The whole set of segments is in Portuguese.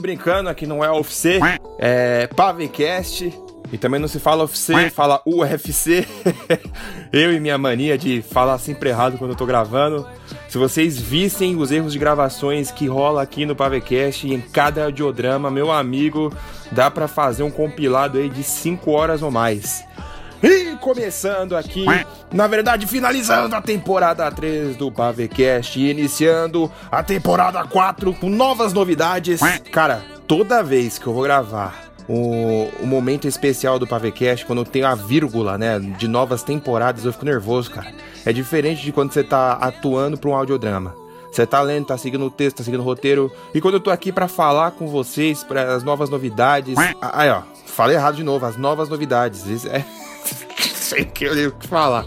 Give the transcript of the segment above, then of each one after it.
Tô brincando, aqui não é UFC, é Pavecast. E também não se fala UFC, fala UFC. eu e minha mania de falar sempre errado quando eu tô gravando. Se vocês vissem os erros de gravações que rola aqui no Pavecast em cada audiodrama, meu amigo, dá pra fazer um compilado aí de 5 horas ou mais. E começando aqui, na verdade, finalizando a temporada 3 do Pavecast e iniciando a temporada 4 com novas novidades. Cara, toda vez que eu vou gravar o, o momento especial do Pavecast, quando tem a vírgula, né, de novas temporadas, eu fico nervoso, cara. É diferente de quando você tá atuando pra um audiodrama. Você tá lendo, tá seguindo o texto, tá seguindo o roteiro. E quando eu tô aqui para falar com vocês, para as novas novidades. Aí, ó, falei errado de novo, as novas novidades. Isso é. sei o que eu devo falar.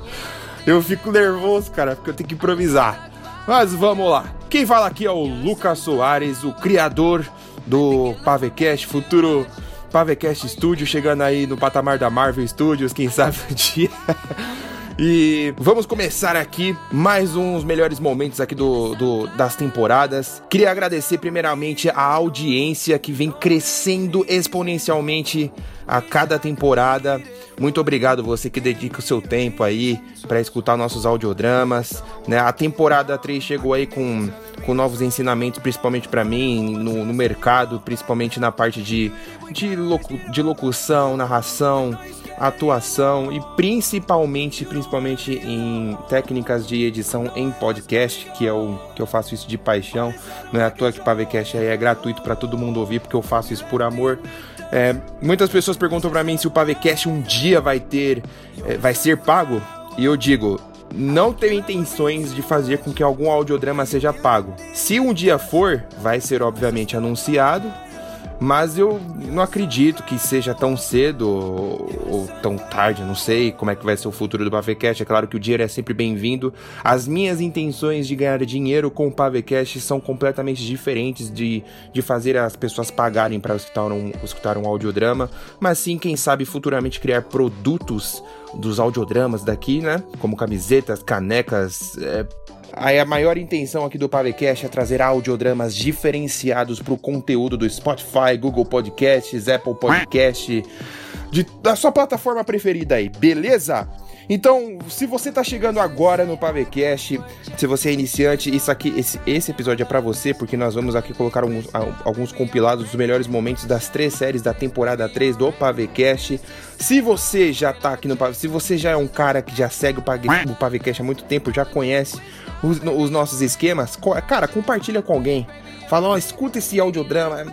Eu fico nervoso, cara, porque eu tenho que improvisar. Mas vamos lá. Quem fala aqui é o Lucas Soares, o criador do Pavecast, futuro Pavecast Studio, chegando aí no patamar da Marvel Studios, quem sabe um dia. E vamos começar aqui mais uns melhores momentos aqui do, do, das temporadas. Queria agradecer primeiramente a audiência que vem crescendo exponencialmente a cada temporada. Muito obrigado você que dedica o seu tempo aí para escutar nossos audiodramas. Né? A temporada 3 chegou aí com, com novos ensinamentos, principalmente para mim, no, no, mercado, principalmente na parte de, de, locu, de locução, narração, atuação e principalmente, principalmente em técnicas de edição em podcast, que é o que eu faço isso de paixão. Não é à toa que o Pavecast aí é gratuito para todo mundo ouvir, porque eu faço isso por amor. É, muitas pessoas perguntam para mim se o Pavecast um dia vai ter, é, vai ser pago. E eu digo, não tenho intenções de fazer com que algum audiodrama seja pago. Se um dia for, vai ser obviamente anunciado mas eu não acredito que seja tão cedo ou, ou, tão tarde, não sei como é que vai ser o futuro do Pavecast. É claro que o dinheiro é sempre bem-vindo. As minhas intenções de ganhar dinheiro com o Pavecast são completamente diferentes de, de fazer as pessoas pagarem para escutar um, escutar um audiodrama, mas sim, quem sabe, futuramente criar produtos dos audiodramas daqui, né? Como camisetas, canecas, é, Aí a maior intenção aqui do Pavecast é trazer audiodramas diferenciados para o conteúdo do Spotify, Google Podcasts, Apple Podcast, de, da sua plataforma preferida aí, beleza? Então, se você tá chegando agora no Pavecast, se você é iniciante, isso aqui, esse, esse episódio é para você, porque nós vamos aqui colocar alguns, alguns compilados dos melhores momentos das três séries da temporada 3 do Pavecast. Se você já tá aqui no Pavecast, se você já é um cara que já segue o Pavecast há muito tempo, já conhece os, os nossos esquemas, cara, compartilha com alguém. Fala, ó, escuta esse audiodrama,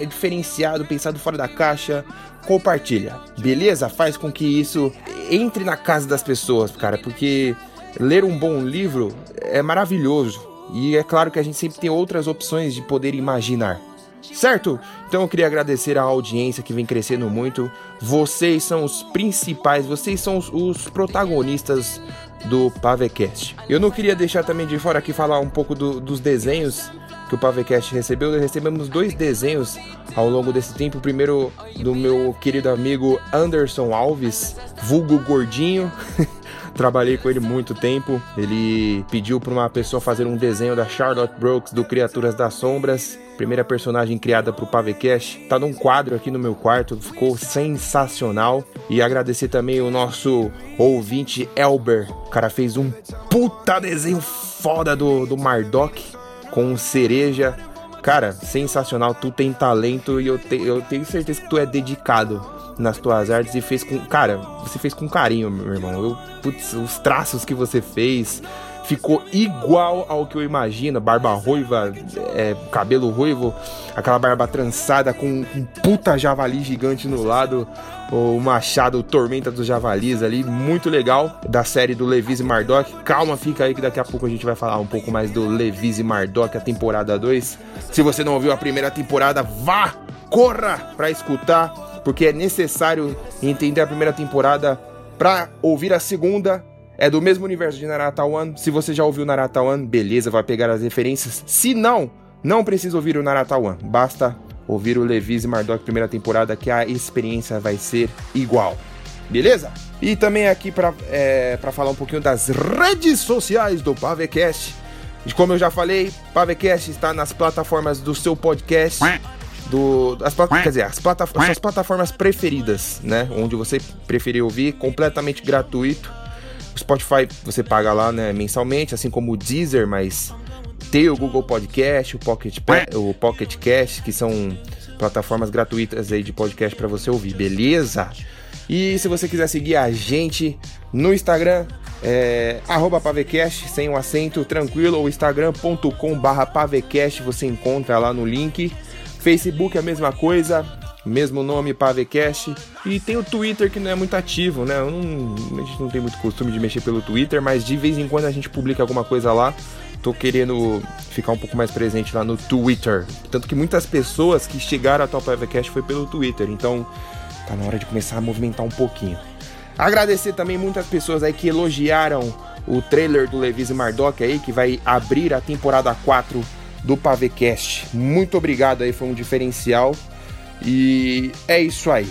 é diferenciado, pensado fora da caixa, compartilha, beleza? Faz com que isso entre na casa das pessoas, cara, porque ler um bom livro é maravilhoso. E é claro que a gente sempre tem outras opções de poder imaginar. Certo? Então eu queria agradecer a audiência que vem crescendo muito. Vocês são os principais, vocês são os, os protagonistas do Pavecast. Eu não queria deixar também de fora aqui falar um pouco do, dos desenhos que o Pavecast recebeu. Recebemos dois desenhos ao longo desse tempo. O primeiro do meu querido amigo Anderson Alves, vulgo gordinho. Trabalhei com ele muito tempo. Ele pediu para uma pessoa fazer um desenho da Charlotte Brooks do Criaturas das Sombras, primeira personagem criada para o Pavecast. Tá num quadro aqui no meu quarto, ficou sensacional. E agradecer também o nosso ouvinte Elber. O cara fez um puta desenho foda do, do Mardok com cereja. Cara, sensacional, tu tem talento e eu, te, eu tenho certeza que tu é dedicado nas tuas artes e fez com. Cara, você fez com carinho, meu irmão. Eu, putz, os traços que você fez ficou igual ao que eu imagino. Barba ruiva, é, cabelo ruivo, aquela barba trançada com um puta javali gigante no lado. O machado, o Tormenta dos Javalis ali, muito legal. Da série do Levis e Mardok. Calma, fica aí que daqui a pouco a gente vai falar um pouco mais do Levis e Mardok, a temporada 2. Se você não ouviu a primeira temporada, vá! Corra pra escutar, porque é necessário entender a primeira temporada pra ouvir a segunda é do mesmo universo de Narata One. Se você já ouviu Narata One, beleza, vai pegar as referências. Se não, não precisa ouvir o Narata One. Basta ouvir o Levis e Mardok primeira temporada, que a experiência vai ser igual. Beleza? E também aqui para é, falar um pouquinho das redes sociais do Pavecast. Como eu já falei, Pavecast está nas plataformas do seu podcast. Do, as, quer dizer, as plata, suas plataformas preferidas, né? Onde você preferir ouvir, completamente gratuito. O Spotify você paga lá né, mensalmente, assim como o Deezer, mas tem o Google Podcast, o Pocket, o Pocket Cast, que são plataformas gratuitas aí de podcast para você ouvir, beleza? E se você quiser seguir a gente no Instagram, é pavecast, sem um acento, tranquilo, ou instagram.com barra pavecast, você encontra lá no link. Facebook é a mesma coisa, mesmo nome, Pavecast. E tem o Twitter que não é muito ativo, né? Não, a gente não tem muito costume de mexer pelo Twitter, mas de vez em quando a gente publica alguma coisa lá. Tô querendo ficar um pouco mais presente lá no Twitter. Tanto que muitas pessoas que chegaram até o Pavecast foi pelo Twitter. Então tá na hora de começar a movimentar um pouquinho. Agradecer também muitas pessoas aí que elogiaram o trailer do Levis e Mardock aí, que vai abrir a temporada 4 do Pavecast. Muito obrigado aí, foi um diferencial. E é isso aí.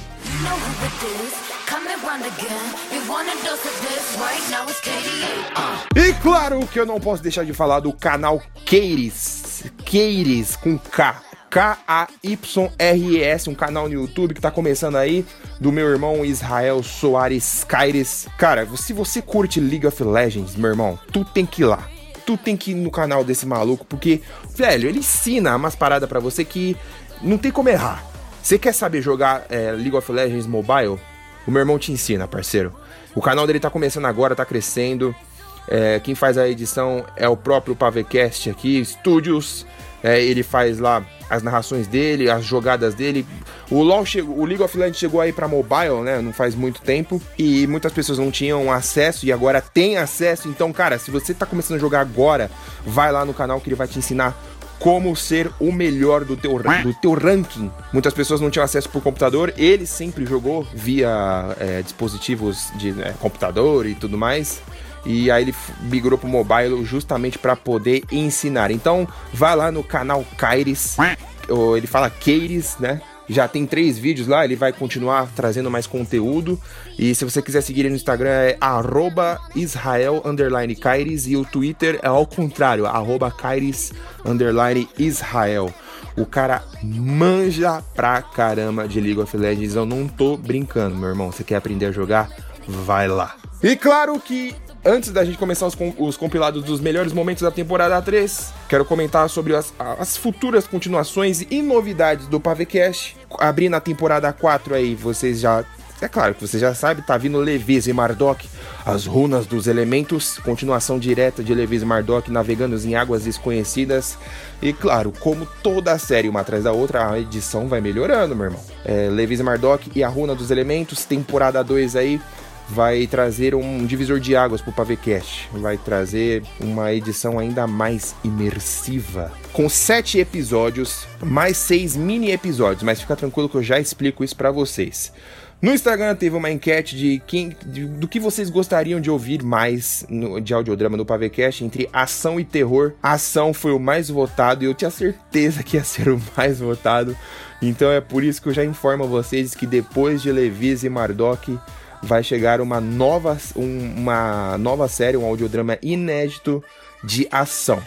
E claro que eu não posso deixar de falar do canal Keires. Keires com K. K-A-Y-R-E-S, um canal no YouTube que tá começando aí, do meu irmão Israel Soares Caires. Cara, se você curte League of Legends, meu irmão, tu tem que ir lá. Tu tem que ir no canal desse maluco, porque, velho, ele ensina umas paradas para você que não tem como errar. Você quer saber jogar é, League of Legends Mobile? O meu irmão te ensina, parceiro. O canal dele tá começando agora, tá crescendo. É, quem faz a edição é o próprio Pavecast aqui, Studios. É, ele faz lá as narrações dele, as jogadas dele. O LoL chegou, o League of Legends chegou aí para mobile, né? Não faz muito tempo e muitas pessoas não tinham acesso e agora tem acesso. Então, cara, se você tá começando a jogar agora, vai lá no canal que ele vai te ensinar como ser o melhor do teu, do teu ranking. Muitas pessoas não tinham acesso por computador, ele sempre jogou via é, dispositivos de é, computador e tudo mais e aí ele migrou pro mobile justamente para poder ensinar. Então, vai lá no canal Kairis, ele fala Keiris, né? Já tem três vídeos lá, ele vai continuar trazendo mais conteúdo. E se você quiser seguir ele no Instagram é arroba Israel Kairis e o Twitter é ao contrário, arroba Kairis Israel. O cara manja pra caramba de League of Legends. Eu não tô brincando, meu irmão. Você quer aprender a jogar? Vai lá. E claro que Antes da gente começar os, com, os, compilados dos melhores momentos da temporada 3, quero comentar sobre as, as futuras continuações e novidades do Pavecast. Abrindo a temporada 4 aí, vocês já. É claro que você já sabe, tá vindo Levis e Mardok, as runas dos elementos, continuação direta de Levis e Mardok navegando em águas desconhecidas. E claro, como toda a série, uma atrás da outra, a edição vai melhorando, meu irmão. É, Levis e Mardok e a runa dos elementos, temporada 2 aí vai trazer um divisor de águas para o Pavecast. Vai trazer uma edição ainda mais imersiva. Com sete episódios, mais seis mini episódios. Mas fica tranquilo que eu já explico isso para vocês. No Instagram teve uma enquete de quem, de, do que vocês gostariam de ouvir mais no, de audiodrama no Pavecast entre ação e terror. Ação foi o mais votado e eu tinha certeza que ia ser o mais votado. Então é por isso que eu já informo a vocês que depois de Levis e Mardok vai chegar uma nova, um, uma nova série, um audiodrama inédito de ação.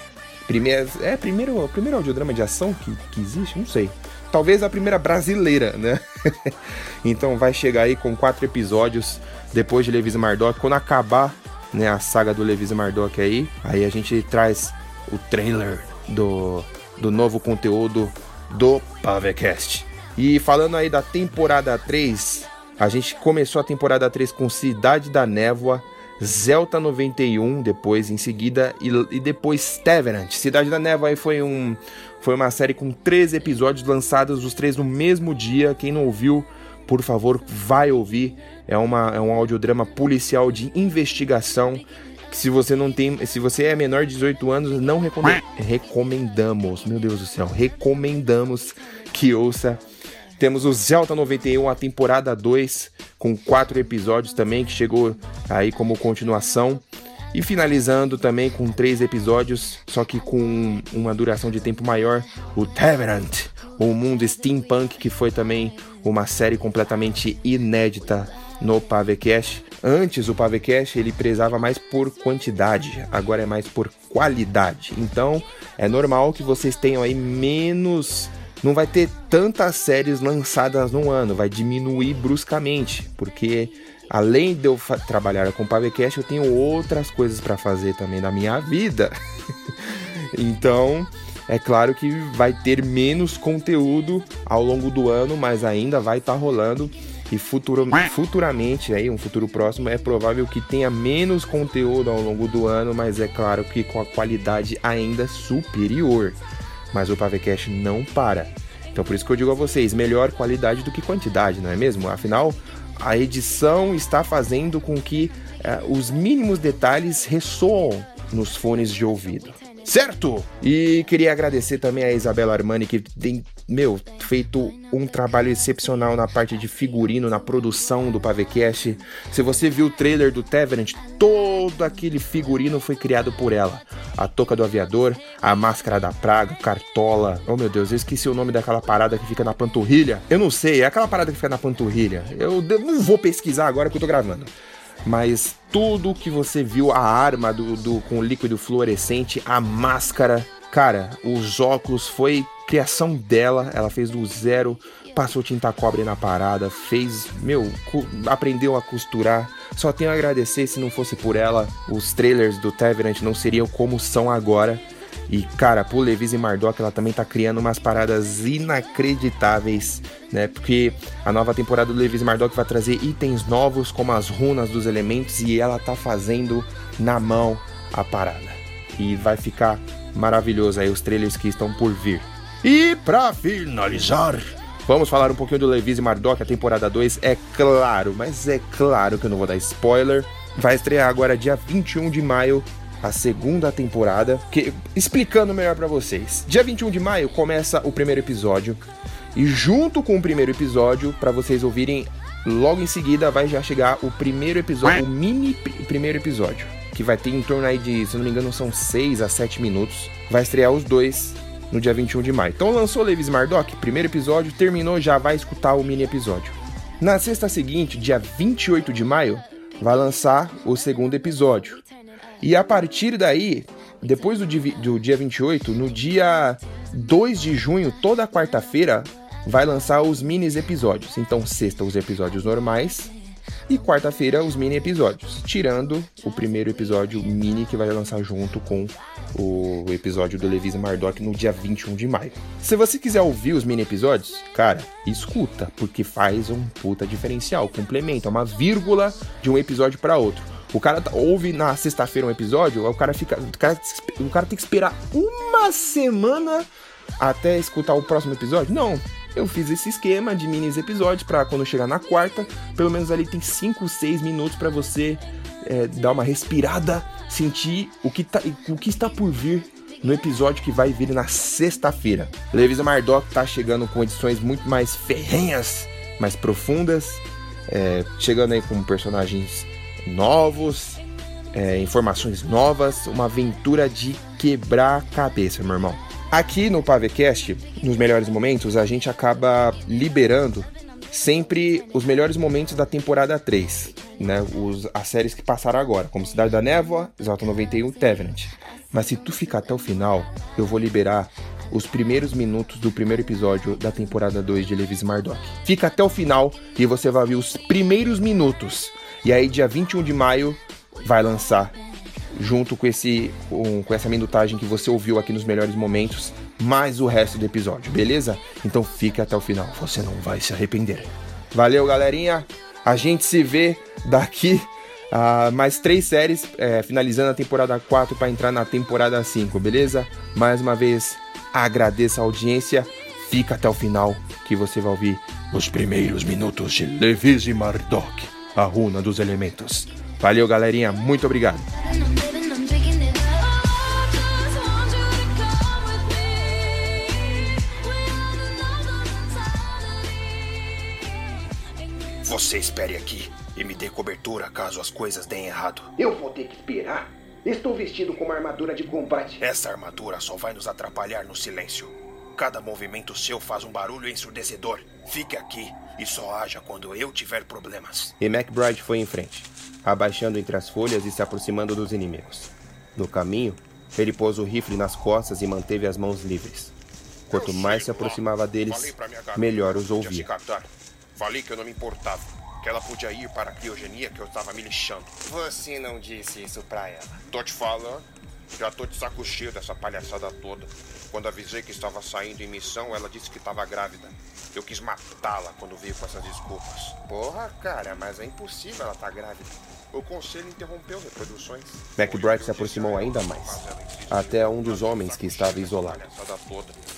Primeira, é primeiro, primeiro audiodrama de ação que, que existe? Não sei. Talvez a primeira brasileira, né? então vai chegar aí com quatro episódios depois de Levis Mardok. Quando acabar né, a saga do Levis Mardok aí, aí a gente traz o trailer do, do novo conteúdo do Pavecast. E falando aí da temporada 3, a gente começou a temporada 3 com Cidade da Névoa, Zelta 91, depois em seguida, e, e depois Teverant. Cidade da Névoa aí foi, um, foi uma série com três episódios lançados, os três no mesmo dia. Quem não ouviu, por favor, vai ouvir. É, uma, é um audiodrama policial de investigação. Que se você não tem. Se você é menor de 18 anos, não recomend, recomendamos. Meu Deus do céu, recomendamos que ouça temos o Zelda 91, a temporada 2, com quatro episódios também, que chegou aí como continuação. E finalizando também com três episódios, só que com uma duração de tempo maior, o Tavernant, o mundo steampunk, que foi também uma série completamente inédita no Pavecast. Antes o Pavecast ele prezava mais por quantidade, agora é mais por qualidade. Então é normal que vocês tenham aí menos. Não vai ter tantas séries lançadas no ano, vai diminuir bruscamente, porque além de eu trabalhar com o Pavecast, eu tenho outras coisas para fazer também na minha vida. então, é claro que vai ter menos conteúdo ao longo do ano, mas ainda vai estar tá rolando e futuro, futuramente, aí, um futuro próximo, é provável que tenha menos conteúdo ao longo do ano, mas é claro que com a qualidade ainda superior. Mas o Pavecast não para. Então por isso que eu digo a vocês, melhor qualidade do que quantidade, não é mesmo? Afinal, a edição está fazendo com que uh, os mínimos detalhes ressoam nos fones de ouvido. Certo? E queria agradecer também a Isabela Armani, que tem, meu, feito um trabalho excepcional na parte de figurino, na produção do Pavecast. Se você viu o trailer do Teverant, todo aquele figurino foi criado por ela. A touca do aviador, a máscara da praga, cartola. Oh meu Deus, eu esqueci o nome daquela parada que fica na panturrilha. Eu não sei, é aquela parada que fica na panturrilha. Eu não vou pesquisar agora que eu tô gravando mas tudo que você viu, a arma do, do com líquido fluorescente, a máscara, cara, os óculos foi criação dela, ela fez do zero, passou tinta cobre na parada, fez, meu, aprendeu a costurar. Só tenho a agradecer, se não fosse por ela, os trailers do Teverant não seriam como são agora. E, cara, pro Levis e Mardok, ela também tá criando umas paradas inacreditáveis, né? Porque a nova temporada do Levis e Mardok vai trazer itens novos, como as runas dos elementos, e ela tá fazendo na mão a parada. E vai ficar maravilhoso aí os trailers que estão por vir. E para finalizar, vamos falar um pouquinho do Levis e Mardok, a temporada 2, é claro, mas é claro que eu não vou dar spoiler. Vai estrear agora dia 21 de maio a segunda temporada, que explicando melhor para vocês. Dia 21 de maio começa o primeiro episódio e junto com o primeiro episódio, para vocês ouvirem, logo em seguida vai já chegar o primeiro episódio, o mini primeiro episódio, que vai ter em torno aí de, se não me engano, são 6 a 7 minutos. Vai estrear os dois no dia 21 de maio. Então lançou Levis Mardok, primeiro episódio, terminou, já vai escutar o mini episódio. Na sexta seguinte, dia 28 de maio, vai lançar o segundo episódio. E a partir daí, depois do dia, do dia 28, no dia 2 de junho, toda quarta-feira, vai lançar os mini episódios. Então, sexta, os episódios normais. E quarta-feira, os mini episódios. Tirando o primeiro episódio mini que vai lançar junto com o episódio do Levisa Mardok no dia 21 de maio. Se você quiser ouvir os mini episódios, cara, escuta, porque faz um puta diferencial, complementa, uma vírgula de um episódio para outro. O cara tá, ouve na sexta-feira um episódio, o cara fica. O cara, o cara tem que esperar uma semana até escutar o próximo episódio? Não. Eu fiz esse esquema de mini episódios para quando chegar na quarta, pelo menos ali tem 5, 6 minutos para você é, dar uma respirada, sentir o que, tá, o que está por vir no episódio que vai vir na sexta-feira. Levisa Mardok tá chegando com edições muito mais ferrenhas, mais profundas, é, chegando aí com personagens novos, é, informações novas, uma aventura de quebrar a cabeça, meu irmão. Aqui no Pavecast, nos melhores momentos, a gente acaba liberando sempre os melhores momentos da temporada 3, né? Os, as séries que passaram agora, como Cidade da Névoa, Exalta 91, Tevenant. Mas se tu ficar até o final, eu vou liberar os primeiros minutos do primeiro episódio da temporada 2 de Levis Mardok. Fica até o final e você vai ver os primeiros minutos e aí, dia 21 de maio, vai lançar, junto com, esse, com, com essa minutagem que você ouviu aqui nos melhores momentos, mais o resto do episódio, beleza? Então fique até o final, você não vai se arrepender. Valeu, galerinha! A gente se vê daqui a mais três séries, é, finalizando a temporada 4 para entrar na temporada 5, beleza? Mais uma vez, agradeço a audiência. Fica até o final que você vai ouvir os primeiros minutos de Levis e Mardok a runa dos elementos. Valeu, galerinha, muito obrigado. Você espere aqui e me dê cobertura caso as coisas deem errado. Eu vou ter que esperar? Estou vestido com uma armadura de combate. Essa armadura só vai nos atrapalhar no silêncio. Cada movimento seu faz um barulho ensurdecedor. Fique aqui e só haja quando eu tiver problemas. E McBride foi em frente, abaixando entre as folhas e se aproximando dos inimigos. No caminho, ele pôs o rifle nas costas e manteve as mãos livres. Quanto mais se aproximava deles, melhor os ouvia. Falei que eu não me importava. Que ela podia ir para a criogenia que eu estava me lixando. Você não disse isso pra ela. Tô te falando. Já tô de saco cheio dessa palhaçada toda. Quando avisei que estava saindo em missão, ela disse que estava grávida. Eu quis matá-la quando veio com essas desculpas. Porra, cara, mas é impossível ela estar tá grávida. O conselho interrompeu reproduções. McBride se aproximou ainda mais, até um dos homens que estava isolado.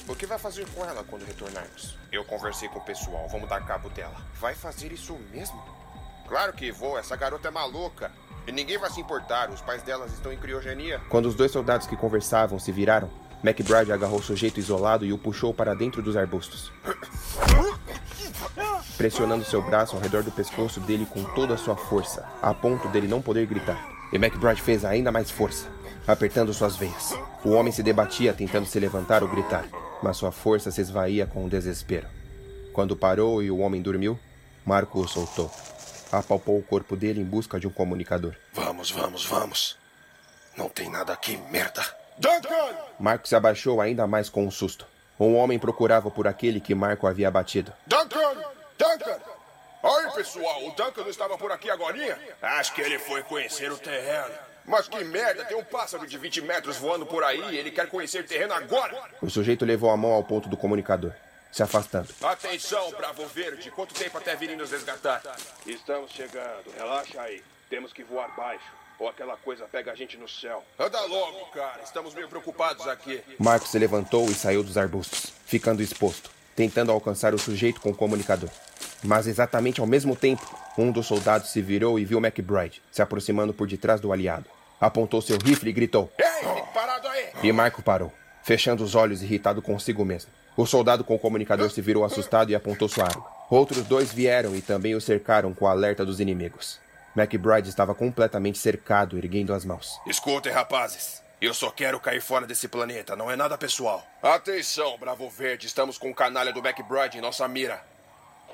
O que vai fazer com ela quando retornarmos? Eu conversei com o pessoal, vamos dar cabo dela. Vai fazer isso mesmo? Claro que vou, essa garota é maluca. E ninguém vai se importar, os pais delas estão em criogenia. Quando os dois soldados que conversavam se viraram, McBride agarrou o sujeito isolado e o puxou para dentro dos arbustos. pressionando seu braço ao redor do pescoço dele com toda a sua força, a ponto dele não poder gritar. E McBride fez ainda mais força, apertando suas veias. O homem se debatia tentando se levantar ou gritar, mas sua força se esvaía com o desespero. Quando parou e o homem dormiu, Marco o soltou. Apalpou o corpo dele em busca de um comunicador. Vamos, vamos, vamos. Não tem nada aqui, merda. Duncan! Marco se abaixou ainda mais com um susto. Um homem procurava por aquele que Marco havia abatido. Duncan! Duncan! Oi, pessoal, o Duncan não estava por aqui agora? Acho que ele foi conhecer o terreno. Mas que merda, tem um pássaro de 20 metros voando por aí e ele quer conhecer o terreno agora. O sujeito levou a mão ao ponto do comunicador, se afastando. Atenção, Bravo Verde, quanto tempo até virem nos resgatar? Estamos chegando, relaxa aí. Temos que voar baixo. Ou aquela coisa pega a gente no céu. Anda logo, cara. Estamos meio preocupados aqui. Marcos se levantou e saiu dos arbustos, ficando exposto tentando alcançar o sujeito com o comunicador. Mas exatamente ao mesmo tempo, um dos soldados se virou e viu McBride se aproximando por detrás do aliado. Apontou seu rifle e gritou: Ei, parado aí! E Marco parou, fechando os olhos, irritado consigo mesmo. O soldado com o comunicador se virou assustado e apontou sua arma. Outros dois vieram e também o cercaram com o alerta dos inimigos. McBride estava completamente cercado, erguendo as mãos. Escutem, rapazes. Eu só quero cair fora desse planeta, não é nada pessoal. Atenção, Bravo Verde, estamos com o canalha do McBride em nossa mira.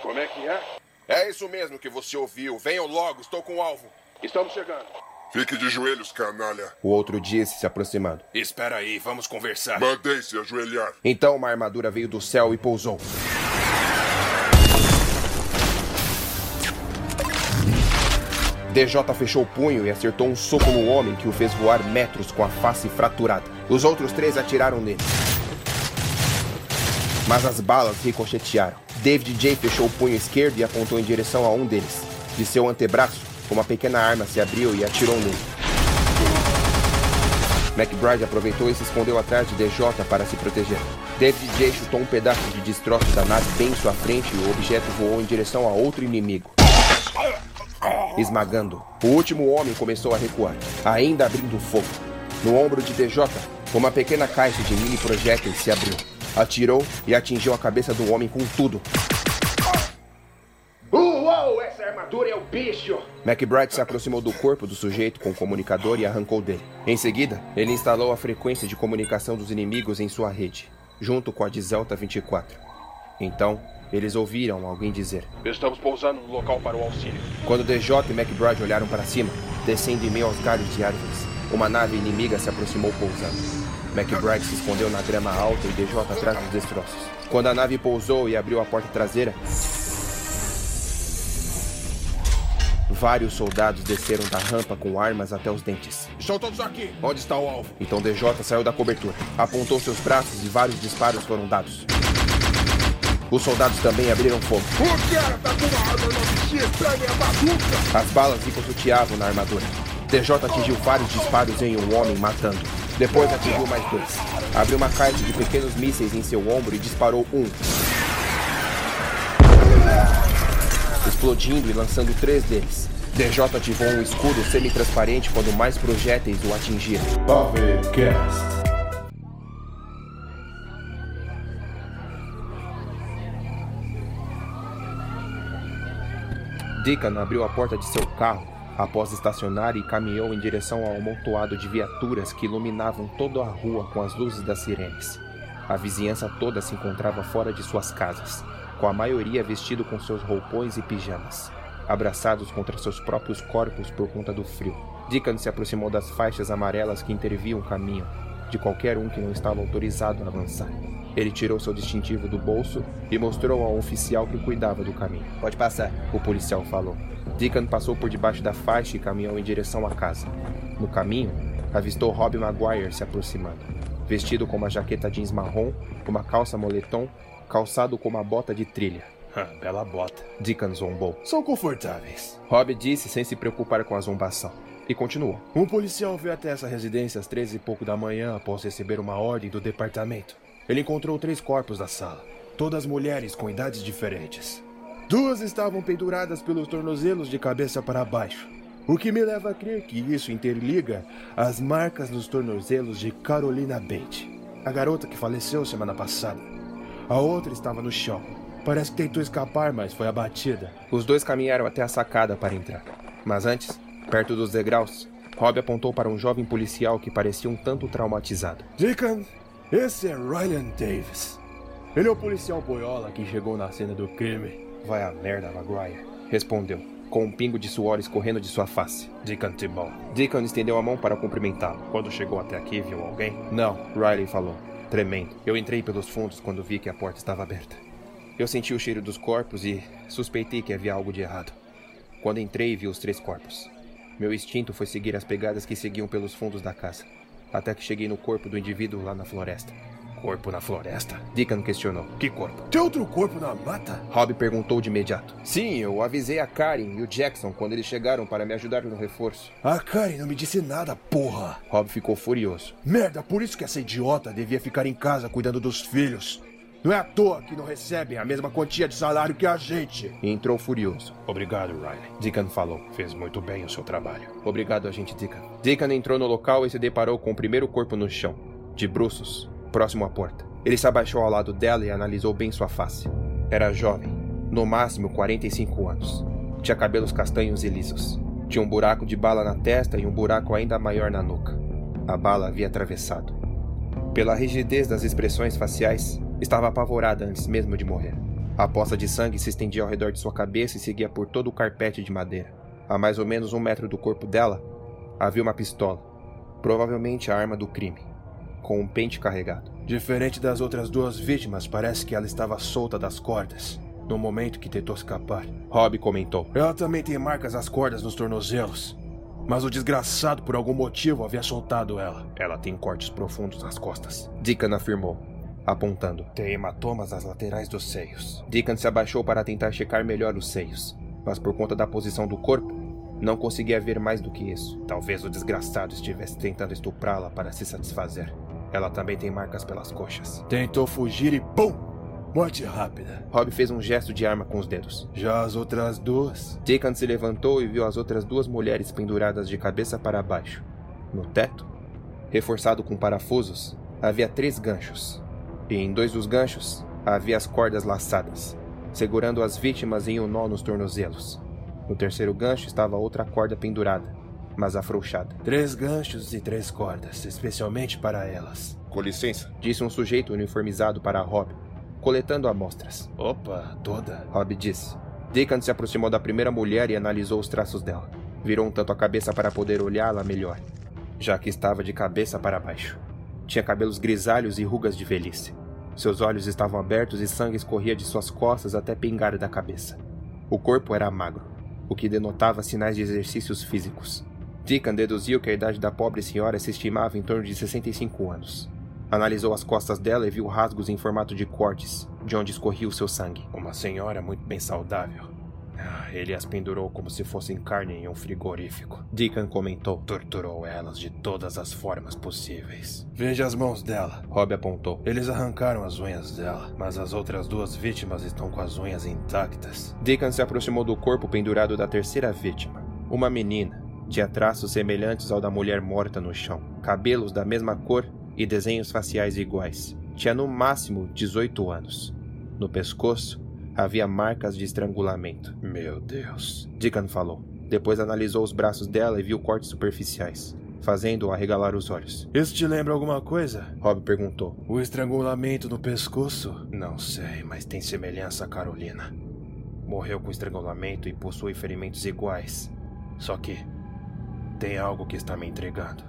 Como é que é? É isso mesmo que você ouviu. Venham logo, estou com o alvo. Estamos chegando. Fique de joelhos, canalha. O outro disse, se aproximando. Espera aí, vamos conversar. Mandei-se ajoelhar. Então uma armadura veio do céu e pousou. DJ fechou o punho e acertou um soco no homem que o fez voar metros com a face fraturada. Os outros três atiraram nele. Mas as balas ricochetearam. David J fechou o punho esquerdo e apontou em direção a um deles. De seu antebraço, uma pequena arma se abriu e atirou nele. McBride aproveitou e se escondeu atrás de DJ para se proteger. David J chutou um pedaço de destroço da nave bem em sua frente e o objeto voou em direção a outro inimigo esmagando. O último homem começou a recuar, ainda abrindo fogo. No ombro de DJ, uma pequena caixa de mini projéteis se abriu. Atirou e atingiu a cabeça do homem com tudo. Uou, essa armadura é o bicho! McBride se aproximou do corpo do sujeito com o comunicador e arrancou dele. Em seguida, ele instalou a frequência de comunicação dos inimigos em sua rede, junto com a de Zelta 24. Então, eles ouviram alguém dizer: Estamos pousando no local para o auxílio. Quando DJ e McBride olharam para cima, descendo em meio aos galhos de árvores, uma nave inimiga se aproximou pousando. McBride se escondeu na grama alta e DJ atrás dos destroços. Quando a nave pousou e abriu a porta traseira, Vários soldados desceram da rampa com armas até os dentes. Estão todos aqui. Onde está o alvo? Então DJ saiu da cobertura, apontou seus braços e vários disparos foram dados. Os soldados também abriram fogo. O cara tá com uma arma 9x, minha bazuca! As balas ricocheteavam na armadura. TJ atingiu vários disparos em um homem, matando. Depois atingiu mais dois. Abriu uma caixa de pequenos mísseis em seu ombro e disparou um. Explodindo e lançando três deles. DJ ativou um escudo semi-transparente quando mais projéteis o atingiram. Pavecast. Deacon abriu a porta de seu carro após estacionar e caminhou em direção ao amontoado de viaturas que iluminavam toda a rua com as luzes das sirenes. A vizinhança toda se encontrava fora de suas casas, com a maioria vestido com seus roupões e pijamas, abraçados contra seus próprios corpos por conta do frio. Deacon se aproximou das faixas amarelas que interviam o caminho de qualquer um que não estava autorizado a avançar. Ele tirou seu distintivo do bolso e mostrou ao oficial que cuidava do caminho. Pode passar, o policial falou. Deacon passou por debaixo da faixa e caminhou em direção à casa. No caminho, avistou Rob Maguire se aproximando, vestido com uma jaqueta jeans marrom, uma calça moletom, calçado com uma bota de trilha. bela bota. Deacon zombou. São confortáveis. Rob disse sem se preocupar com a zombação. E continuou. Um policial veio até essa residência às treze e pouco da manhã após receber uma ordem do departamento. Ele encontrou três corpos na sala, todas mulheres com idades diferentes. Duas estavam penduradas pelos tornozelos de cabeça para baixo, o que me leva a crer que isso interliga as marcas nos tornozelos de Carolina Bate, a garota que faleceu semana passada. A outra estava no chão. Parece que tentou escapar, mas foi abatida. Os dois caminharam até a sacada para entrar. Mas antes, perto dos degraus, Rob apontou para um jovem policial que parecia um tanto traumatizado. Deacon, esse é Ryan Davis. Ele é o policial boiola que chegou na cena do crime. Vai a merda, Maguire. Respondeu, com um pingo de suor escorrendo de sua face. Deacon Tibon. Deacon estendeu a mão para cumprimentá-lo. Quando chegou até aqui, viu alguém? Não, Riley falou, tremendo. Eu entrei pelos fundos quando vi que a porta estava aberta. Eu senti o cheiro dos corpos e suspeitei que havia algo de errado. Quando entrei, vi os três corpos. Meu instinto foi seguir as pegadas que seguiam pelos fundos da casa até que cheguei no corpo do indivíduo lá na floresta. Corpo na floresta? Deacon questionou. Que corpo? Tem outro corpo na mata? Rob perguntou de imediato. Sim, eu avisei a Karen e o Jackson quando eles chegaram para me ajudar no reforço. A Karen não me disse nada, porra! Rob ficou furioso. Merda, por isso que essa idiota devia ficar em casa cuidando dos filhos. Não é à toa que não recebem a mesma quantia de salário que a gente. E entrou furioso. Obrigado, Riley. Deacon falou. Fez muito bem o seu trabalho. Obrigado, agente Deacon. Deacon entrou no local e se deparou com o primeiro corpo no chão, de bruços, próximo à porta. Ele se abaixou ao lado dela e analisou bem sua face. Era jovem, no máximo 45 anos. Tinha cabelos castanhos e lisos. Tinha um buraco de bala na testa e um buraco ainda maior na nuca. A bala havia atravessado. Pela rigidez das expressões faciais, Estava apavorada antes mesmo de morrer. A poça de sangue se estendia ao redor de sua cabeça e seguia por todo o carpete de madeira. A mais ou menos um metro do corpo dela, havia uma pistola, provavelmente a arma do crime, com um pente carregado. Diferente das outras duas vítimas, parece que ela estava solta das cordas no momento que tentou escapar. Rob comentou. Ela também tem marcas nas cordas nos tornozelos. Mas o desgraçado, por algum motivo, havia soltado ela. Ela tem cortes profundos nas costas. Deacon afirmou apontando. Tem hematomas nas laterais dos seios. Deacon se abaixou para tentar checar melhor os seios, mas por conta da posição do corpo, não conseguia ver mais do que isso. Talvez o desgraçado estivesse tentando estuprá-la para se satisfazer. Ela também tem marcas pelas coxas. Tentou fugir e pum! Morte rápida. Rob fez um gesto de arma com os dedos. Já as outras duas? Deacon se levantou e viu as outras duas mulheres penduradas de cabeça para baixo. No teto, reforçado com parafusos, havia três ganchos e em dois dos ganchos havia as cordas laçadas, segurando as vítimas em um nó nos tornozelos. No terceiro gancho estava outra corda pendurada, mas afrouxada. Três ganchos e três cordas, especialmente para elas. Com licença, disse um sujeito uniformizado para Rob, coletando amostras. Opa, toda. Rob disse. Deacon se aproximou da primeira mulher e analisou os traços dela. Virou um tanto a cabeça para poder olhá-la melhor, já que estava de cabeça para baixo. Tinha cabelos grisalhos e rugas de velhice. Seus olhos estavam abertos e sangue escorria de suas costas até pingar da cabeça. O corpo era magro, o que denotava sinais de exercícios físicos. Deacon deduziu que a idade da pobre senhora se estimava em torno de 65 anos. Analisou as costas dela e viu rasgos em formato de cortes, de onde escorria o seu sangue. Uma senhora muito bem saudável. Ah, ele as pendurou como se fossem carne em um frigorífico. Deacon comentou. Torturou elas de todas as formas possíveis. Veja as mãos dela. Rob apontou. Eles arrancaram as unhas dela, mas as outras duas vítimas estão com as unhas intactas. Deacon se aproximou do corpo pendurado da terceira vítima. Uma menina. Tinha traços semelhantes ao da mulher morta no chão, cabelos da mesma cor e desenhos faciais iguais. Tinha no máximo 18 anos. No pescoço, Havia marcas de estrangulamento. Meu Deus. Deacon falou. Depois analisou os braços dela e viu cortes superficiais. fazendo-o arregalar os olhos. Isso te lembra alguma coisa? Rob perguntou. O estrangulamento no pescoço? Não sei, mas tem semelhança a Carolina. Morreu com estrangulamento e possui ferimentos iguais. Só que tem algo que está me entregando.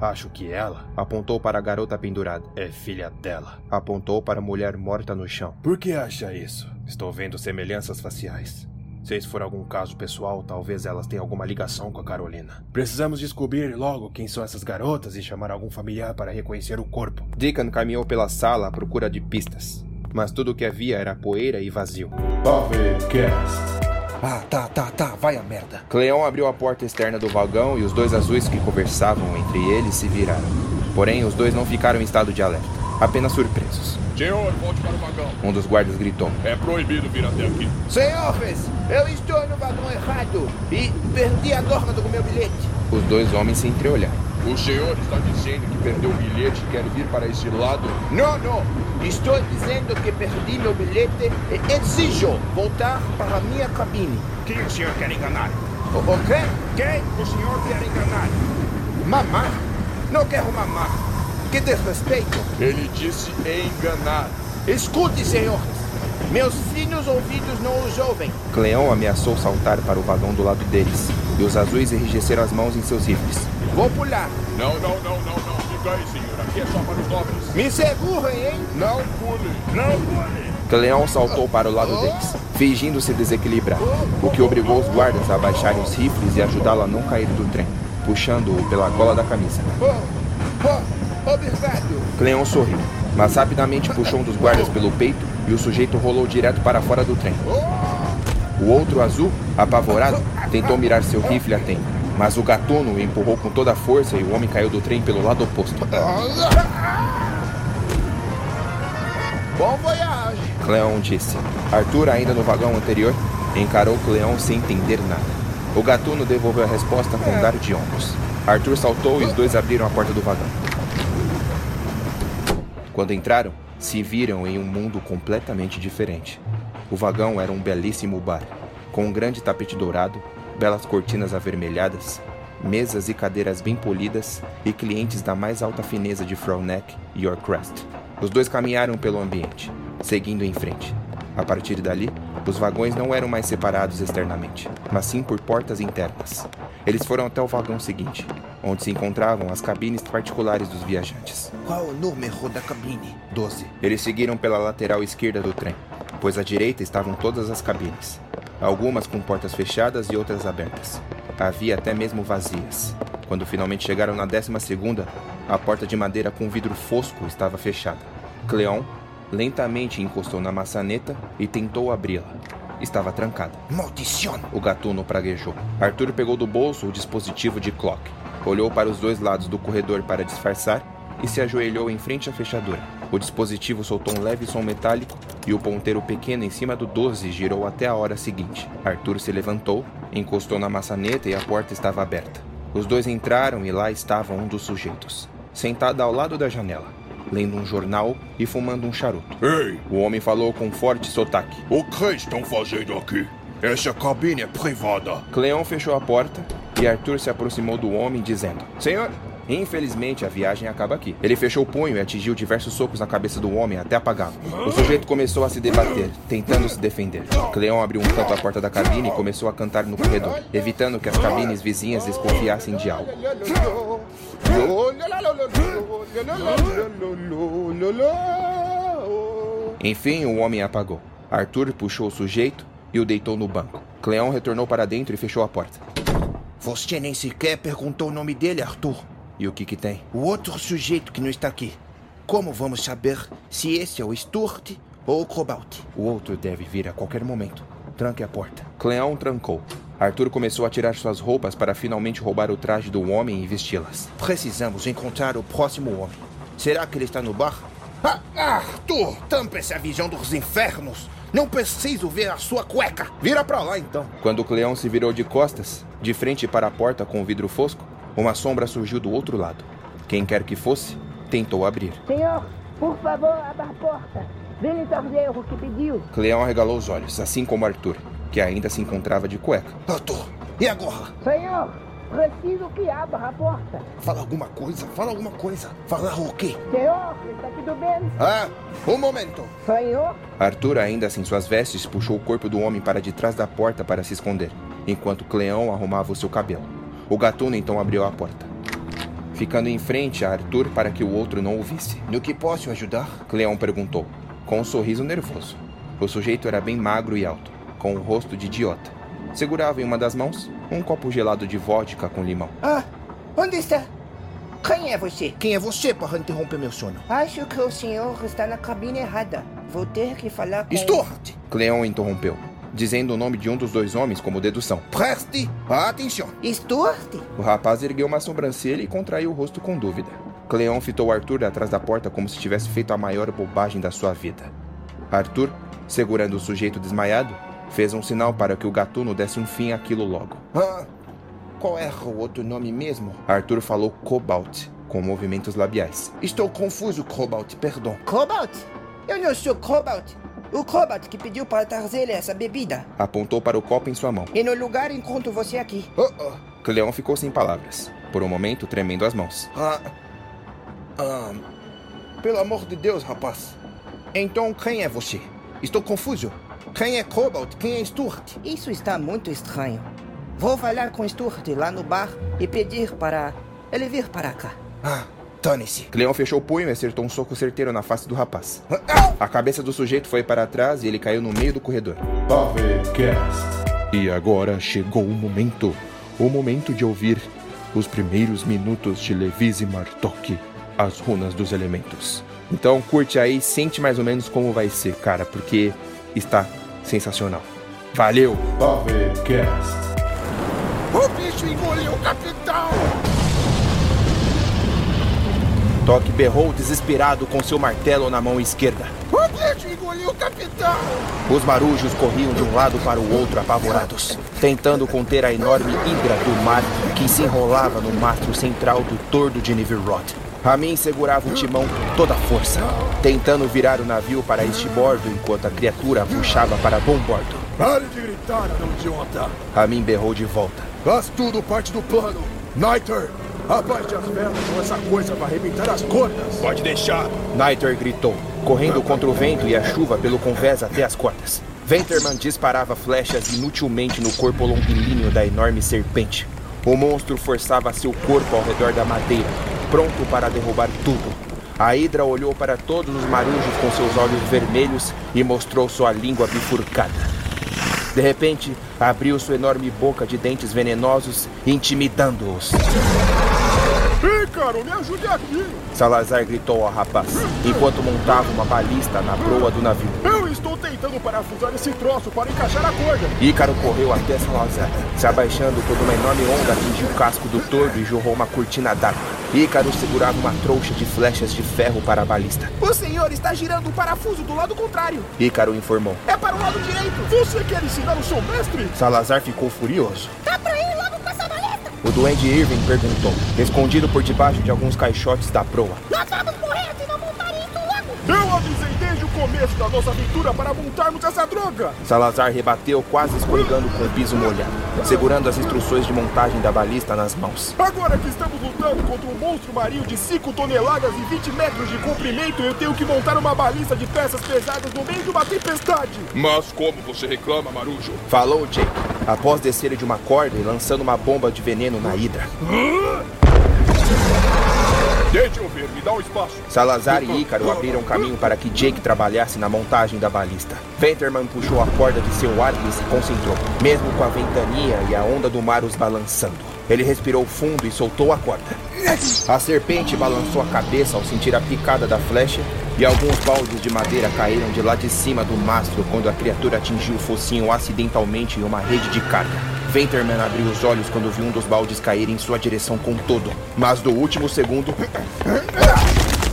Acho que ela Apontou para a garota pendurada. é filha dela. Apontou para a mulher morta no chão. Por que acha isso? Estou vendo semelhanças faciais. Se isso for algum caso pessoal, talvez elas tenham alguma ligação com a Carolina. Precisamos descobrir logo quem são essas garotas e chamar algum familiar para reconhecer o corpo. Deacon caminhou pela sala à procura de pistas, mas tudo o que havia era poeira e vazio. Pavecast. Ah, tá, tá, tá, vai a merda. Cleon abriu a porta externa do vagão e os dois azuis que conversavam entre eles se viraram. Porém, os dois não ficaram em estado de alerta, apenas surpresos. Senhor, volte para o vagão. Um dos guardas gritou. É proibido vir até aqui. Senhores, eu estou no vagão errado e perdi a dorna do meu bilhete. Os dois homens se entreolharam. O senhor está dizendo que perdeu o bilhete e quer vir para esse lado? Não, não. Estou dizendo que perdi meu bilhete e exijo voltar para a minha cabine. Quem o senhor quer enganar? O, o quê? Quem o senhor quer enganar? Mamar? Não quero mamar. Que desrespeito. Ele disse enganar. Escute, senhores. Meus finos ouvidos não os ouvem. Cleon ameaçou saltar para o vagão do lado deles, e os azuis enrijeceram as mãos em seus rifles. Vou pular. Não, não, não, não, não. Fica aí, senhor. Aqui é só para os nobres. Me segurem, hein? Não pule. Não pule! Cleon saltou para o lado deles, fingindo se desequilibrar, o que obrigou os guardas a abaixarem os rifles e ajudá-lo a não cair do trem, puxando-o pela gola da camisa. Cleon sorriu, mas rapidamente puxou um dos guardas pelo peito e o sujeito rolou direto para fora do trem. O outro azul, apavorado, tentou mirar seu rifle a tempo, mas o gatuno o empurrou com toda a força e o homem caiu do trem pelo lado oposto. Bom voyage. Cleon disse. Arthur, ainda no vagão anterior, encarou Cleon sem entender nada. O gatuno devolveu a resposta com um dar de ombros. Arthur saltou e os dois abriram a porta do vagão. Quando entraram, se viram em um mundo completamente diferente. O vagão era um belíssimo bar, com um grande tapete dourado, belas cortinas avermelhadas, mesas e cadeiras bem polidas e clientes da mais alta fineza de Frowneck e Yorkcrest. Os dois caminharam pelo ambiente, seguindo em frente. A partir dali, os vagões não eram mais separados externamente, mas sim por portas internas. Eles foram até o vagão seguinte, onde se encontravam as cabines particulares dos viajantes. Qual o número da cabine? 12. Eles seguiram pela lateral esquerda do trem, pois à direita estavam todas as cabines, algumas com portas fechadas e outras abertas. Havia até mesmo vazias. Quando finalmente chegaram na décima segunda, a porta de madeira com vidro fosco estava fechada. Cleon lentamente encostou na maçaneta e tentou abri-la. Estava trancada. Maldição. O gatuno praguejou. Arthur pegou do bolso o dispositivo de clock, olhou para os dois lados do corredor para disfarçar e se ajoelhou em frente à fechadura. O dispositivo soltou um leve som metálico e o ponteiro pequeno em cima do 12 girou até a hora seguinte. Arthur se levantou, encostou na maçaneta e a porta estava aberta. Os dois entraram e lá estava um dos sujeitos, sentado ao lado da janela, lendo um jornal e fumando um charuto. Ei, O homem falou com forte sotaque. o que estão fazendo aqui? Essa cabine é privada. Cleon fechou a porta e Arthur se aproximou do homem, dizendo: Senhor, infelizmente a viagem acaba aqui. Ele fechou o punho e atingiu diversos socos na cabeça do homem até apagá-lo. O sujeito começou a se debater, tentando se defender. Cleon abriu um canto à porta da cabine e começou a cantar no corredor, evitando que as cabines vizinhas desconfiassem de algo. Enfim, o homem apagou. Arthur puxou o sujeito e o deitou no banco. Cleon retornou para dentro e fechou a porta. Você nem sequer perguntou o nome dele, Arthur. E o que que tem? O outro sujeito que não está aqui. Como vamos saber se esse é o Stuart ou o Cobalt? O outro deve vir a qualquer momento. Tranque a porta. Cleon trancou. Arthur começou a tirar suas roupas para finalmente roubar o traje do homem e vesti-las. Precisamos encontrar o próximo homem. Será que ele está no bar? Ah, Arthur, tampa essa visão dos infernos. Não preciso ver a sua cueca. Vira pra lá então. Quando Cleon se virou de costas, de frente para a porta com o vidro fosco, uma sombra surgiu do outro lado. Quem quer que fosse, tentou abrir. Senhor, por favor, abra a porta. Venha entender o que pediu. Cleon arregalou os olhos, assim como Arthur, que ainda se encontrava de cueca. Arthur, e agora? Senhor, Preciso que abra a porta. Fala alguma coisa, fala alguma coisa. Falar o quê? Senhor, está tudo bem? Ah, um momento. Senhor? Arthur, ainda sem suas vestes, puxou o corpo do homem para de trás da porta para se esconder, enquanto Cleão arrumava o seu cabelo. O gatuno então abriu a porta, ficando em frente a Arthur para que o outro não o visse. No que posso ajudar? Cleão perguntou, com um sorriso nervoso. O sujeito era bem magro e alto, com o rosto de idiota. Segurava em uma das mãos um copo gelado de vodka com limão. Ah, onde está? Quem é você? Quem é você para interromper meu sono? Acho que o senhor está na cabine errada. Vou ter que falar com... Stuart! Cleão interrompeu, dizendo o nome de um dos dois homens como dedução. Preste atenção. Stuart? O rapaz ergueu uma sobrancelha e contraiu o rosto com dúvida. Cleão fitou Arthur atrás da porta como se tivesse feito a maior bobagem da sua vida. Arthur, segurando o sujeito desmaiado, fez um sinal para que o gatuno desse um fim àquilo logo. Ah, qual era o outro nome mesmo? Arthur falou Cobalt, com movimentos labiais. Estou confuso, Cobalt, perdão. Cobalt? Eu não sou Cobalt. O Cobalt que pediu para trazer essa bebida. Apontou para o copo em sua mão. E no lugar encontro você aqui. Oh, oh. Cleão ficou sem palavras, por um momento tremendo as mãos. Ah, ah, pelo amor de Deus, rapaz. Então quem é você? Estou confuso. Quem é Cobalt? Quem é Stuart? Isso está muito estranho. Vou falar com Stuart lá no bar e pedir para ele vir para cá. Ah, dane-se. Cleão fechou o punho e acertou um soco certeiro na face do rapaz. Ah, A cabeça do sujeito foi para trás e ele caiu no meio do corredor. E agora chegou o momento. O momento de ouvir os primeiros minutos de Levise Martok, as runas dos elementos. Então curte aí, sente mais ou menos como vai ser, cara, porque está sensacional. Valeu! Pavecast. o bicho engoliu o capitão! Toque berrou desesperado com seu martelo na mão esquerda. O bicho engoliu o capitão! Os marujos corriam de um lado para o outro apavorados, tentando conter a enorme hidra do mar que se enrolava no mastro central do tordo de Nivirod. Ramin segurava o timão com toda a força, tentando virar o navio para este bordo enquanto a criatura puxava para bom bordo. Pare de gritar, não idiota! Ramin berrou de volta. Faz tudo parte do plano! Niter! Abaixe as velas ou essa coisa vai arrebentar as cordas! Pode deixar! Niter gritou, correndo contra o vento e a chuva pelo convés até as cordas. Venterman disparava flechas inutilmente no corpo longilíneo da enorme serpente. O monstro forçava seu corpo ao redor da madeira, pronto para derrubar tudo. A Hidra olhou para todos os marujos com seus olhos vermelhos e mostrou sua língua bifurcada. De repente, abriu sua enorme boca de dentes venenosos, intimidando-os. Ícaro, me ajude aqui! Salazar gritou ao rapaz, enquanto montava uma balista na proa do navio. Eu estou tentando parafusar esse troço para encaixar a corda! Ícaro correu até Salazar, se abaixando quando uma enorme onda atingiu o casco do tordo e jorrou uma cortina d'água. Ícaro segurava uma trouxa de flechas de ferro para a balista. O senhor está girando o parafuso do lado contrário. Ícaro informou. É para o lado direito. Você quer ensinar o seu mestre? Salazar ficou furioso. Dá pra ir logo com essa baleta? O duende Irving perguntou, escondido por debaixo de alguns caixotes da proa. Nós vamos morrer se Eu avisei desde o começo da nossa aventura para montarmos essa droga! Salazar rebateu, quase escorregando com o piso molhado, segurando as instruções de montagem da balista nas mãos. Agora que estamos lutando contra um monstro marinho de 5 toneladas e 20 metros de comprimento, eu tenho que montar uma balista de peças pesadas no meio de uma tempestade! Mas como você reclama, Marujo? Falou Jake, após descer de uma corda e lançando uma bomba de veneno na Hidra. Deixe eu ver, me dá um espaço. Salazar e Ícaro abriram caminho para que Jake trabalhasse na montagem da balista. Venterman puxou a corda de seu arco e concentrou, mesmo com a ventania e a onda do mar os balançando. Ele respirou fundo e soltou a corda. A serpente balançou a cabeça ao sentir a picada da flecha e alguns baldes de madeira caíram de lá de cima do mastro quando a criatura atingiu o focinho acidentalmente em uma rede de carga. Venterman abriu os olhos quando viu um dos baldes cair em sua direção com todo, mas no último segundo,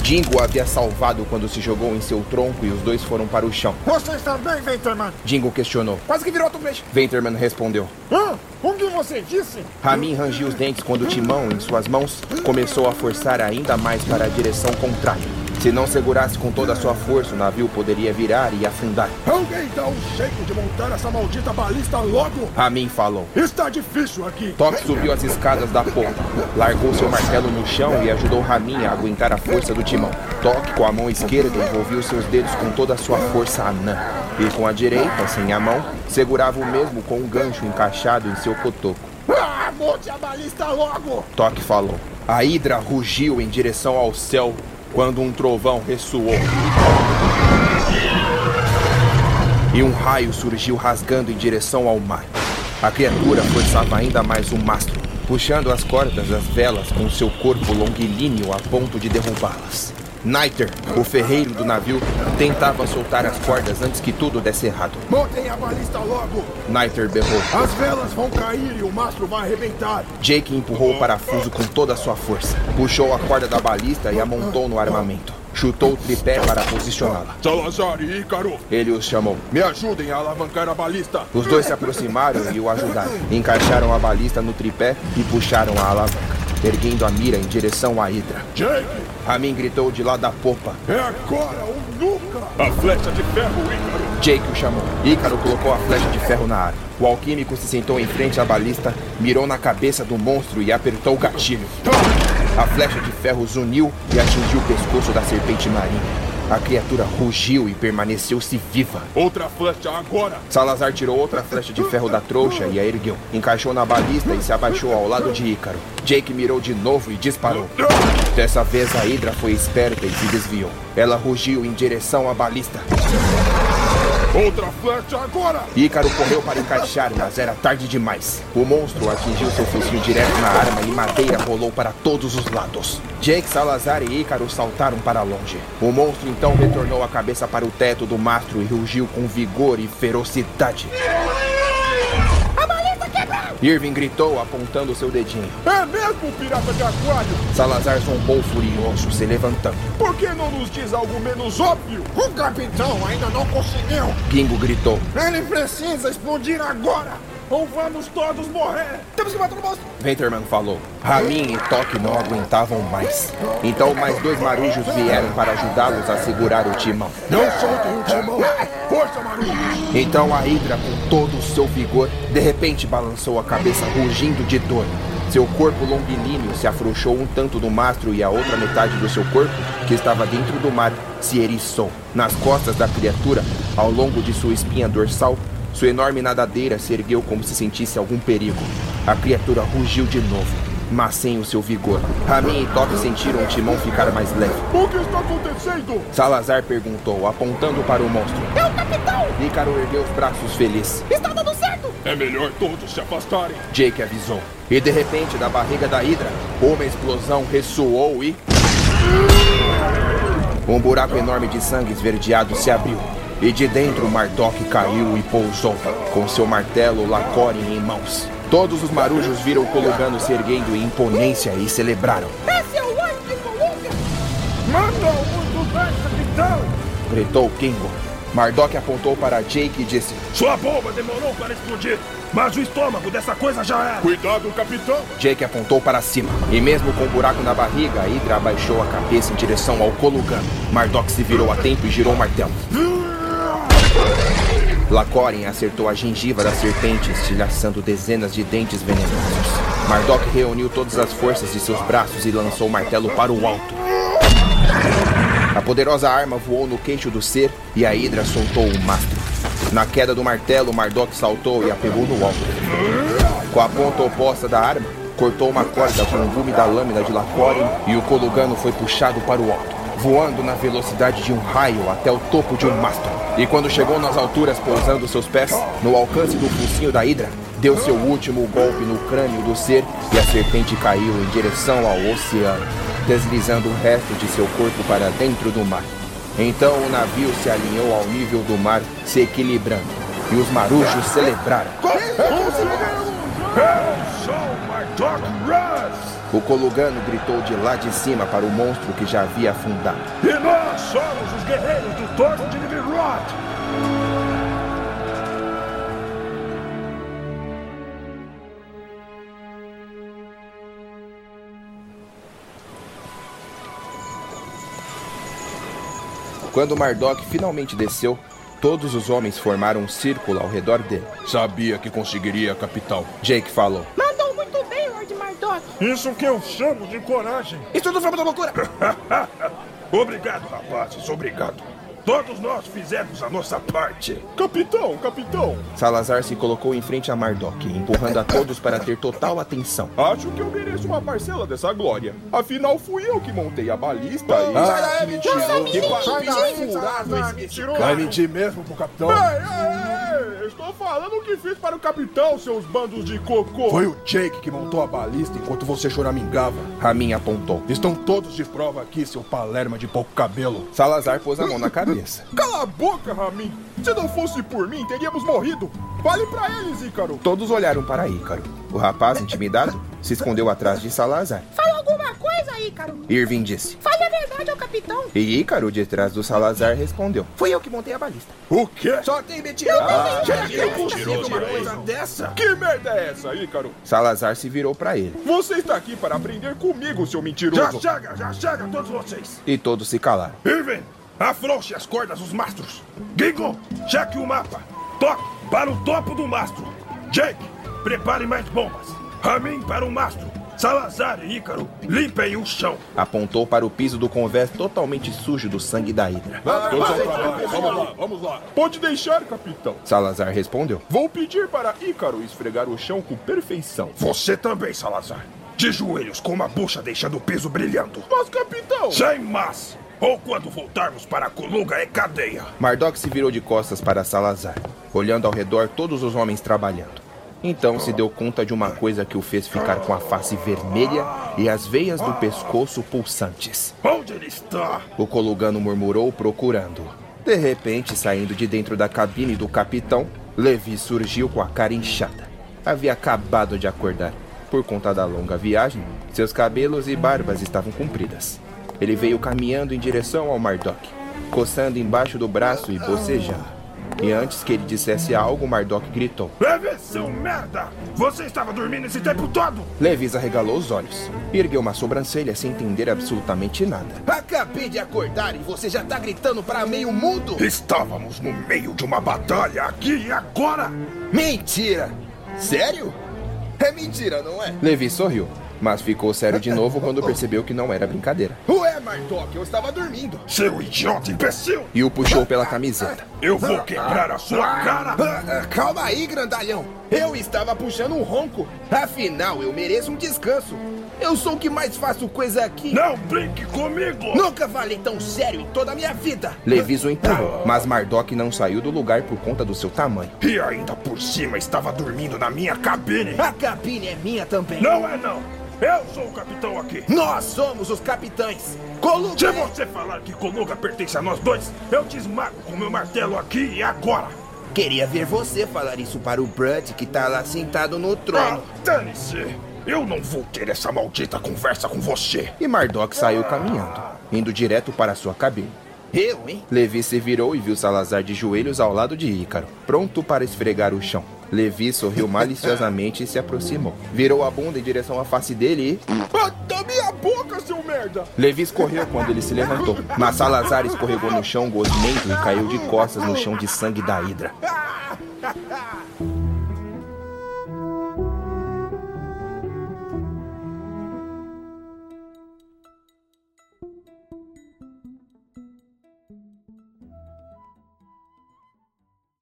Dingo havia salvado quando se jogou em seu tronco e os dois foram para o chão. Você está bem, Venterman? Dingo questionou. Quase que virou outro peixe. Venterman respondeu. Hã? O que você disse? Ramin rangiu os dentes quando o timão, em suas mãos, começou a forçar ainda mais para a direção contrária, Se não segurasse com toda a sua força, o navio poderia virar e afundar. Alguém dá um jeito de montar essa maldita balista logo? Ramin falou. Está difícil aqui. Toque subiu as escadas da ponta, largou seu martelo no chão e ajudou Ramin a aguentar a força do timão. Toque, com a mão esquerda, envolveu seus dedos com toda a sua força anã. E com a direita, sem a mão, segurava o mesmo com um gancho encaixado em seu cotoco. Ah, monte a balista logo! Toque falou. A hidra rugiu em direção ao céu quando um trovão ressoou. E um raio surgiu rasgando em direção ao mar. A criatura forçava ainda mais o mastro, puxando as cordas das velas com seu corpo longilíneo a ponto de derrubá-las. Niter, o ferreiro do navio, tentava soltar as cordas antes que tudo desse errado. Montem a balista logo! Niter berrou. As velas vão cair e o mastro vai arrebentar. Jake empurrou o parafuso com toda a sua força, puxou a corda da balista e a montou no armamento. Chutou o tripé para posicioná-la. Salazar e Ícaro, Ele os chamou. me ajudem a alavancar a balista. Os dois se aproximaram e o ajudaram. Encaixaram a balista no tripé e puxaram a alavanca, erguendo a mira em direção à hidra. Jake, Ramin gritou de lá da popa. é agora ou nunca! A flecha de ferro, Ícaro! Jake o chamou. Ícaro colocou a flecha de ferro na arma. O alquímico se sentou em frente à balista, mirou na cabeça do monstro e apertou o gatilho. A flecha de ferro zuniu e atingiu o pescoço da serpente marinha. A criatura rugiu e permaneceu-se viva. Outra flecha agora! Salazar tirou outra flecha de ferro da trouxa e a ergueu. Encaixou na balista e se abaixou ao lado de Ícaro. Jake mirou de novo e disparou. Dessa vez a Hidra foi esperta e se desviou. Ela rugiu em direção à balista. Outra flecha agora! Ícaro correu para encaixar, mas era tarde demais. O monstro atingiu seu focinho direto na arma e madeira rolou para todos os lados. Jake, Salazar e Ícaro saltaram para longe. O monstro então retornou a cabeça para o teto do mastro e rugiu com vigor e ferocidade. Irving gritou, apontando seu dedinho. É mesmo, pirata de aquário? Salazar zombou furioso, se levantando. Por que não nos diz algo menos óbvio? O capitão ainda não conseguiu. Gingo gritou. Ele precisa explodir agora! Ou vamos todos morrer! Temos que matar o monstro! Venterman falou. Ramin e Toque não aguentavam mais. Então mais dois marujos vieram para ajudá-los a segurar o timão. Não soltem o timão! Força, Maru! Então a Hidra, com todo o seu vigor, de repente balançou a cabeça rugindo de dor. Seu corpo longilíneo se afrouxou um tanto do mastro e a outra metade do seu corpo, que estava dentro do mar, se eriçou. Nas costas da criatura, ao longo de sua espinha dorsal, sua enorme nadadeira se ergueu como se sentisse algum perigo. A criatura rugiu de novo, mas sem o seu vigor. Ramin e Toque sentiram o timão ficar mais leve. O que está acontecendo? Salazar perguntou, apontando para o monstro. É o capitão! Ícaro ergueu os braços feliz. Está dando certo! É melhor todos se afastarem. Jake avisou. E de repente, da barriga da Hidra, uma explosão ressoou e. Um buraco enorme de sangue esverdeado se abriu. E de dentro, Mardok caiu e pousou, com seu martelo Lacore em mãos. Todos os marujos viram o Colugano se erguendo em imponência e celebraram. Esse é o anjo de Colômbia! Manda dos dois, capitão! Gritou Kingo. Mardok apontou para Jake e disse: Sua bomba demorou para explodir, mas o estômago dessa coisa já era. Cuidado, capitão! Jake apontou para cima. E mesmo com um buraco na barriga, a Hydra abaixou a cabeça em direção ao Colugano. Mardok se virou a tempo e girou o martelo. Lacorin acertou a gengiva da serpente, estilhaçando dezenas de dentes venenosos. Mardok reuniu todas as forças de seus braços e lançou o martelo para o alto. A poderosa arma voou no queixo do ser e a Hydra soltou o mastro. Na queda do martelo, Mardok saltou e a pegou no alto. Com a ponta oposta da arma, cortou uma corda com o gume da lâmina de Lacorin e o Colugano foi puxado para o alto, voando na velocidade de um raio até o topo de um mastro. E quando chegou nas alturas, pousando seus pés no alcance do focinho da Hidra, deu seu último golpe no crânio do ser e a serpente caiu em direção ao oceano, deslizando o resto de seu corpo para dentro do mar. Então o navio se alinhou ao nível do mar, se equilibrando, e os marujos celebraram. O Colugano gritou de lá de cima para o monstro que já havia afundado. E nós somos os guerreiros do Torno de Quando Mardok finalmente desceu, todos os homens formaram um círculo ao redor dele. Sabia que conseguiria, capitão. Jake falou. Mandou muito bem, Lord Mardok. Isso que eu chamo de coragem. Isso tudo foi muita loucura. Obrigado, rapazes, obrigado. Todos nós fizemos a nossa parte. Capitão, capitão. Salazar se colocou em frente a Mardok, empurrando a todos para ter total atenção. Acho que eu mereço uma parcela dessa glória. Afinal, fui eu que montei a balista e... Ah, que mentiroso. Que furado esse mentiroso. Vai mentir mesmo pro capitão? Ei, ei, ei, estou falando o que fiz para o capitão, seus bandos de cocô. Foi o Jake que montou a balista enquanto você choramingava. Ramin apontou. Estão todos de prova aqui, seu palerma de pouco cabelo. Salazar pôs a mão na cabeça. Cala a boca, Ramin. Se não fosse por mim, teríamos morrido. Fale pra eles, Ícaro. Todos olharam para Ícaro. O rapaz, intimidado, se escondeu atrás de Salazar. Fala alguma coisa, Ícaro. Irving disse. Fale a verdade ao capitão. E Ícaro, de trás do Salazar, respondeu. Fui eu que montei a balista. O quê? Só tem mentiroso. Ah, Já que é possível uma coisa dessa? Que merda é essa, Ícaro? Salazar se virou para ele. Você está aqui para aprender comigo, seu mentiroso. Já chega, já chega, todos vocês. E todos se calaram. Irving, afrouxe as cordas dos mastros. Gingo, cheque o mapa. Toque para o topo do mastro. Jake, prepare mais bombas. Ramin para o mastro. Salazar e Ícaro, limpem o chão. Apontou para o piso do convés totalmente sujo do sangue da Hidra. Todos ao trabalho. Vamos lá, vamos lá. Pode deixar, capitão. Salazar respondeu. Vou pedir para Ícaro esfregar o chão com perfeição. Você também, Salazar. De joelhos com uma bucha deixando o piso brilhando. Mas, capitão... Sem mas. Ou quando voltarmos para a Coluga é cadeia. Mardok se virou de costas para Salazar, olhando ao redor todos os homens trabalhando. Então se deu conta de uma coisa que o fez ficar com a face vermelha e as veias do pescoço pulsantes. Onde ele está? O colugano murmurou procurando-o. De repente, saindo de dentro da cabine do capitão, Levi surgiu com a cara inchada. Havia acabado de acordar. Por conta da longa viagem, seus cabelos e barbas estavam compridas. Ele veio caminhando em direção ao Mardok, coçando embaixo do braço e bocejando. E antes que ele dissesse algo, Mardok gritou. Levi, seu merda! Você estava dormindo esse tempo todo? Levis arregalou os olhos e ergueu uma sobrancelha sem entender absolutamente nada. Acabei de acordar e você já tá gritando para meio mundo? Estávamos no meio de uma batalha aqui e agora! Mentira! Sério? É mentira, não é? Levi sorriu, mas ficou sério de novo quando percebeu que não era brincadeira. Ué, Mardok, eu estava dormindo. Seu idiota imbecil! E o puxou pela camiseta. Eu vou quebrar a sua cara! Ah, ah, calma aí, grandalhão. Eu estava puxando um ronco. Afinal, eu mereço um descanso. Eu sou o que mais faço coisa aqui. Não brinque comigo! Nunca falei tão sério em toda a minha vida. Levis o empurrou, mas Mardok não saiu do lugar por conta do seu tamanho. E ainda por cima estava dormindo na minha cabine! A cabine é minha também. Não é não! Eu sou o capitão aqui! Nós somos os capitães. Coluga. Se você falar que Coluga pertence a nós dois, eu te esmago com meu martelo aqui e agora! Queria ver você falar isso para o Brud que tá lá sentado no Ah, trono. dane-se! Eu não vou ter essa maldita conversa com você! E Mardok saiu caminhando, indo direto para sua cabine. Eu, hein? Levi se virou e viu Salazar de joelhos ao lado de Ícaro, pronto para esfregar o chão. Levi sorriu maliciosamente e se aproximou. Virou a bunda em direção à face dele e. Da minha boca, seu merda! Levi escorreu quando ele se levantou, mas Salazar escorregou no chão gosmento e caiu de costas no chão de sangue da Hidra.